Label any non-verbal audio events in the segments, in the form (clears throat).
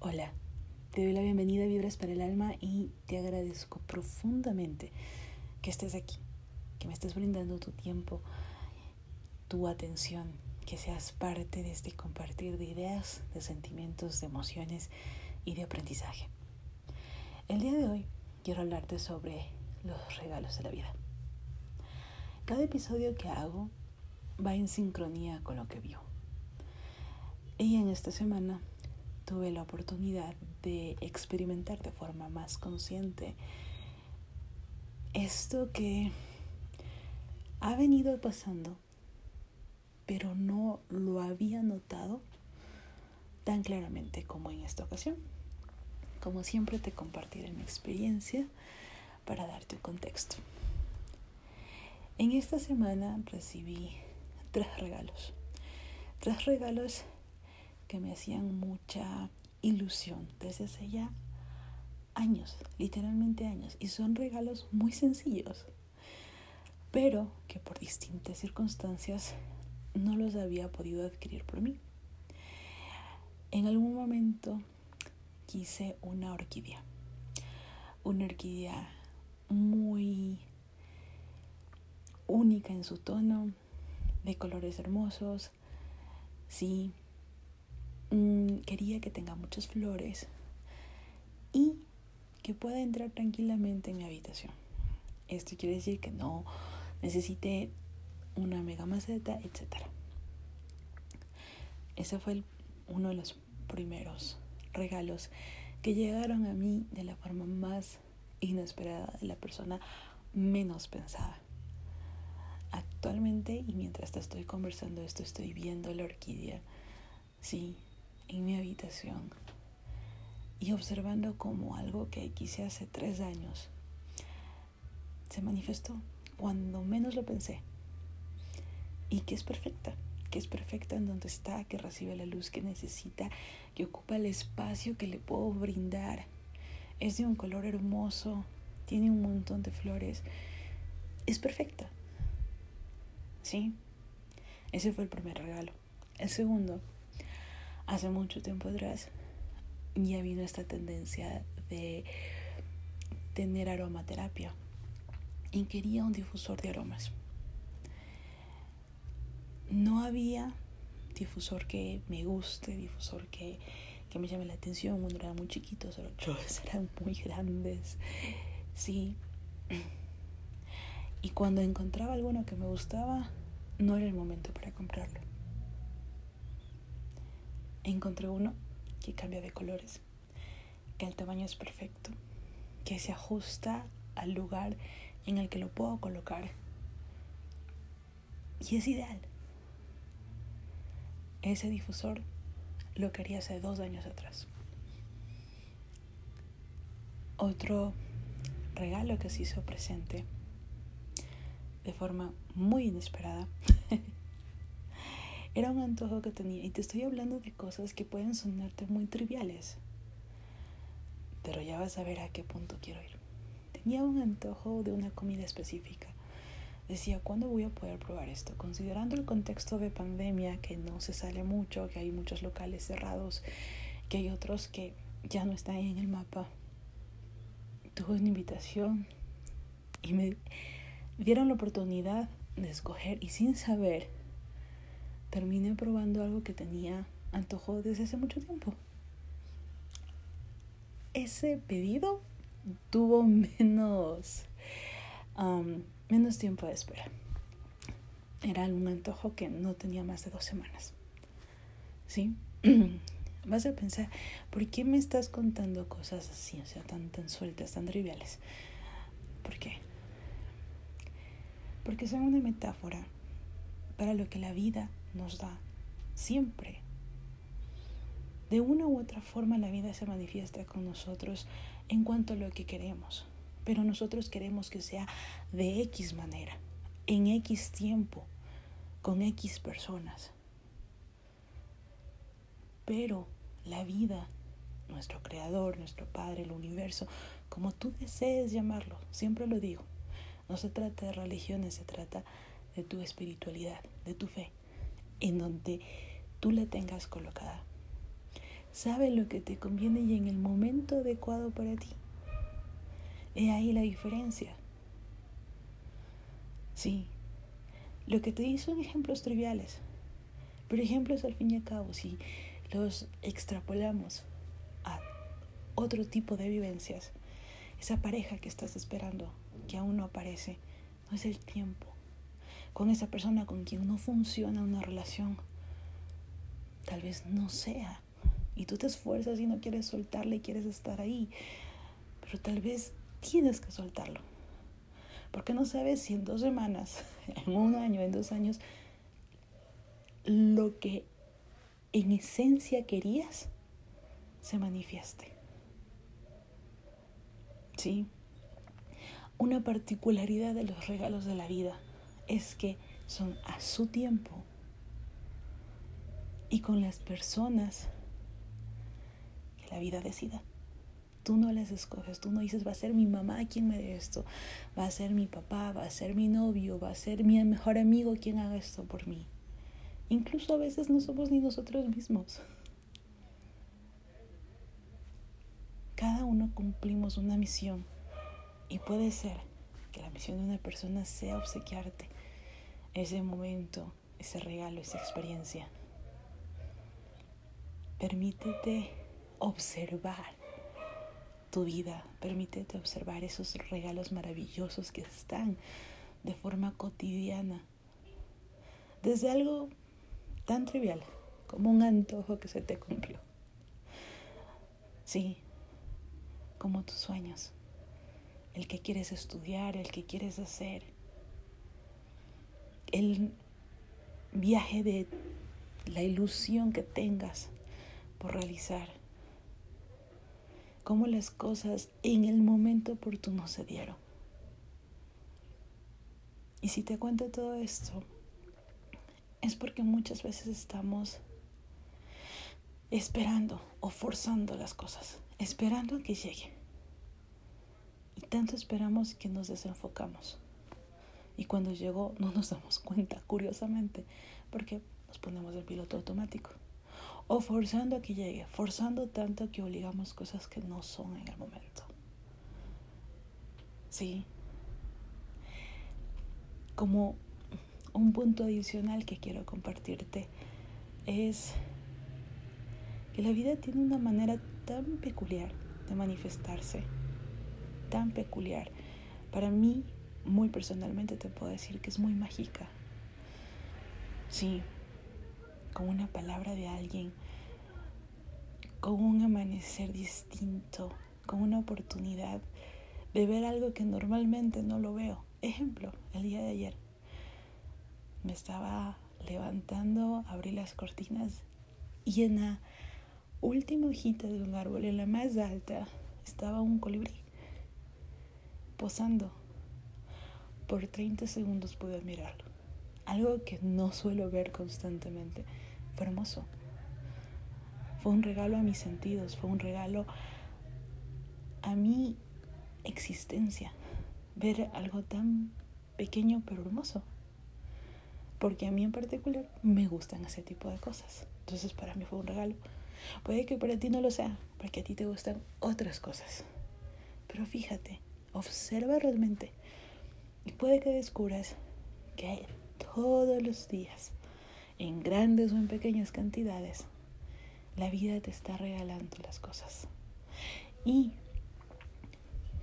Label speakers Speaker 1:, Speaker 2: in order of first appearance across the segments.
Speaker 1: Hola, te doy la bienvenida a Vibras para el Alma y te agradezco profundamente que estés aquí, que me estés brindando tu tiempo, tu atención, que seas parte de este compartir de ideas, de sentimientos, de emociones y de aprendizaje. El día de hoy quiero hablarte sobre los regalos de la vida. Cada episodio que hago va en sincronía con lo que vio. Y en esta semana tuve la oportunidad de experimentar de forma más consciente esto que ha venido pasando, pero no lo había notado tan claramente como en esta ocasión. Como siempre te compartiré mi experiencia para darte un contexto. En esta semana recibí tres regalos. Tres regalos que me hacían mucha ilusión. Desde hace ya años, literalmente años, y son regalos muy sencillos, pero que por distintas circunstancias no los había podido adquirir por mí. En algún momento quise una orquídea, una orquídea muy única en su tono, de colores hermosos, sí, Mm, quería que tenga muchas flores y que pueda entrar tranquilamente en mi habitación. Esto quiere decir que no necesite una mega maceta, etc. Ese fue uno de los primeros regalos que llegaron a mí de la forma más inesperada, de la persona menos pensada. Actualmente, y mientras te estoy conversando esto, estoy viendo la orquídea. Sí, en mi habitación y observando como algo que quise hace tres años se manifestó cuando menos lo pensé y que es perfecta, que es perfecta en donde está, que recibe la luz que necesita, que ocupa el espacio que le puedo brindar. Es de un color hermoso, tiene un montón de flores, es perfecta. ¿Sí? Ese fue el primer regalo. El segundo hace mucho tiempo atrás ya vino esta tendencia de tener aromaterapia y quería un difusor de aromas. No había difusor que me guste, difusor que, que me llame la atención. Uno era muy chiquito, (laughs) eran muy grandes. Sí. Y cuando encontraba alguno que me gustaba, no era el momento para comprarlo encontré uno que cambia de colores, que el tamaño es perfecto, que se ajusta al lugar en el que lo puedo colocar. Y es ideal. Ese difusor lo quería hace dos años atrás. Otro regalo que se hizo presente de forma muy inesperada (laughs) Era un antojo que tenía y te estoy hablando de cosas que pueden sonarte muy triviales. Pero ya vas a ver a qué punto quiero ir. Tenía un antojo de una comida específica. Decía, ¿cuándo voy a poder probar esto? Considerando el contexto de pandemia, que no se sale mucho, que hay muchos locales cerrados, que hay otros que ya no están en el mapa. Tuve una invitación y me dieron la oportunidad de escoger y sin saber terminé probando algo que tenía antojo desde hace mucho tiempo. Ese pedido tuvo (laughs) menos, menos tiempo de espera. Era un antojo que no tenía más de dos semanas. ¿Sí? (clears throat) Vas a pensar, ¿por qué me estás contando cosas así, o sea, tan, tan sueltas, tan triviales? ¿Por qué? Porque son una metáfora para lo que la vida nos da siempre. De una u otra forma la vida se manifiesta con nosotros en cuanto a lo que queremos, pero nosotros queremos que sea de X manera, en X tiempo, con X personas. Pero la vida, nuestro creador, nuestro Padre, el universo, como tú desees llamarlo, siempre lo digo, no se trata de religiones, se trata de tu espiritualidad, de tu fe en donde tú la tengas colocada. sabe lo que te conviene y en el momento adecuado para ti. He ahí la diferencia. Sí, lo que te di son ejemplos triviales, pero ejemplos al fin y al cabo, si los extrapolamos a otro tipo de vivencias, esa pareja que estás esperando, que aún no aparece, no es el tiempo. Con esa persona con quien no funciona una relación, tal vez no sea. Y tú te esfuerzas y no quieres soltarle y quieres estar ahí. Pero tal vez tienes que soltarlo. Porque no sabes si en dos semanas, (laughs) en un año, en dos años, lo que en esencia querías se manifieste. Sí. Una particularidad de los regalos de la vida es que son a su tiempo y con las personas que la vida decida. Tú no las escoges, tú no dices, va a ser mi mamá quien me dé esto, va a ser mi papá, va a ser mi novio, va a ser mi mejor amigo quien haga esto por mí. Incluso a veces no somos ni nosotros mismos. Cada uno cumplimos una misión y puede ser que la misión de una persona sea obsequiarte ese momento, ese regalo, esa experiencia. Permítete observar tu vida, permítete observar esos regalos maravillosos que están de forma cotidiana. Desde algo tan trivial como un antojo que se te cumplió. Sí, como tus sueños, el que quieres estudiar, el que quieres hacer, el viaje de la ilusión que tengas por realizar cómo las cosas en el momento oportuno se dieron. Y si te cuento todo esto, es porque muchas veces estamos esperando o forzando las cosas, esperando a que llegue. Y tanto esperamos que nos desenfocamos. Y cuando llegó no nos damos cuenta, curiosamente, porque nos ponemos el piloto automático o forzando a que llegue, forzando tanto que obligamos cosas que no son en el momento. Sí. Como un punto adicional que quiero compartirte es que la vida tiene una manera tan peculiar de manifestarse, tan peculiar. Para mí, muy personalmente te puedo decir que es muy mágica. Sí, con una palabra de alguien, con un amanecer distinto, con una oportunidad de ver algo que normalmente no lo veo. Ejemplo, el día de ayer me estaba levantando, abrí las cortinas y en la última hojita de un árbol, en la más alta, estaba un colibrí posando. Por 30 segundos pude admirarlo. Algo que no suelo ver constantemente. Fue hermoso. Fue un regalo a mis sentidos, fue un regalo a mi existencia. Ver algo tan pequeño pero hermoso. Porque a mí en particular me gustan ese tipo de cosas. Entonces para mí fue un regalo. Puede que para ti no lo sea, porque a ti te gustan otras cosas. Pero fíjate, observa realmente. Y puede que descubras que todos los días en grandes o en pequeñas cantidades, la vida te está regalando las cosas. Y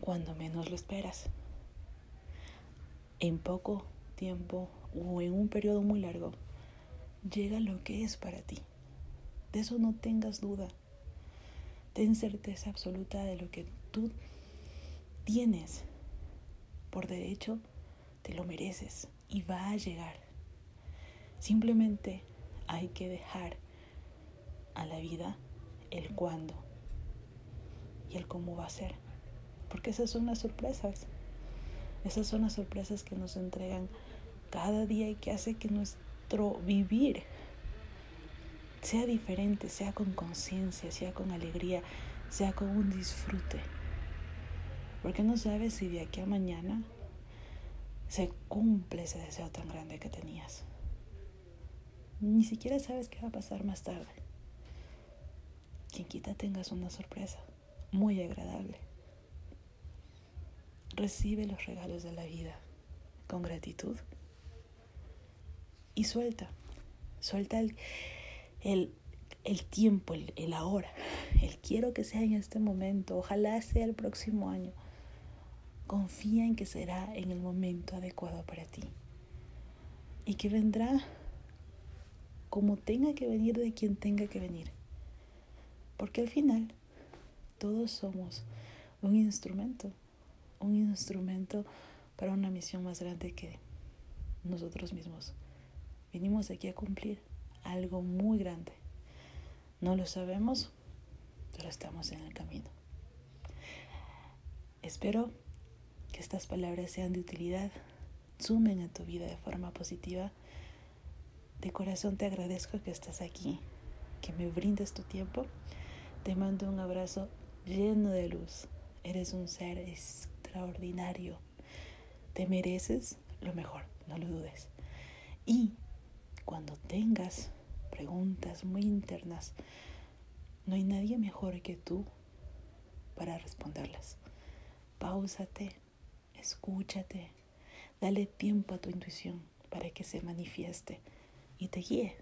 Speaker 1: cuando menos lo esperas, en poco tiempo o en un periodo muy largo, llega lo que es para ti. De eso no tengas duda. Ten certeza absoluta de lo que tú tienes. Por derecho, te lo mereces y va a llegar. Simplemente hay que dejar a la vida el cuándo y el cómo va a ser. Porque esas son las sorpresas. Esas son las sorpresas que nos entregan cada día y que hace que nuestro vivir sea diferente, sea con conciencia, sea con alegría, sea con un disfrute. Porque no sabes si de aquí a mañana se cumple ese deseo tan grande que tenías. Ni siquiera sabes qué va a pasar más tarde. quien quita tengas una sorpresa muy agradable. Recibe los regalos de la vida con gratitud y suelta, suelta el, el, tiempo, el, el ahora, el quiero que sea en este momento, ojalá sea el próximo año. Confía en que será en el momento adecuado para ti y que vendrá como tenga que venir de quien tenga que venir. Porque al final todos somos un instrumento, un instrumento para una misión más grande que nosotros mismos. Venimos aquí a cumplir algo muy grande. No lo sabemos, pero estamos en el camino. Espero que estas palabras sean de utilidad, sumen a tu vida de forma positiva. De corazón te agradezco que estés aquí, que me brindes tu tiempo. Te mando un abrazo lleno de luz. Eres un ser extraordinario. Te mereces lo mejor, no lo dudes. Y cuando tengas preguntas muy internas, no hay nadie mejor que tú para responderlas. Páusate, escúchate, dale tiempo a tu intuición para que se manifieste y te guíe.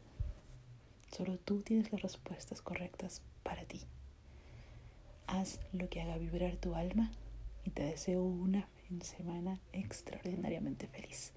Speaker 1: Solo tú tienes las respuestas correctas para ti. Haz lo que haga vibrar tu alma y te deseo una semana extraordinariamente feliz.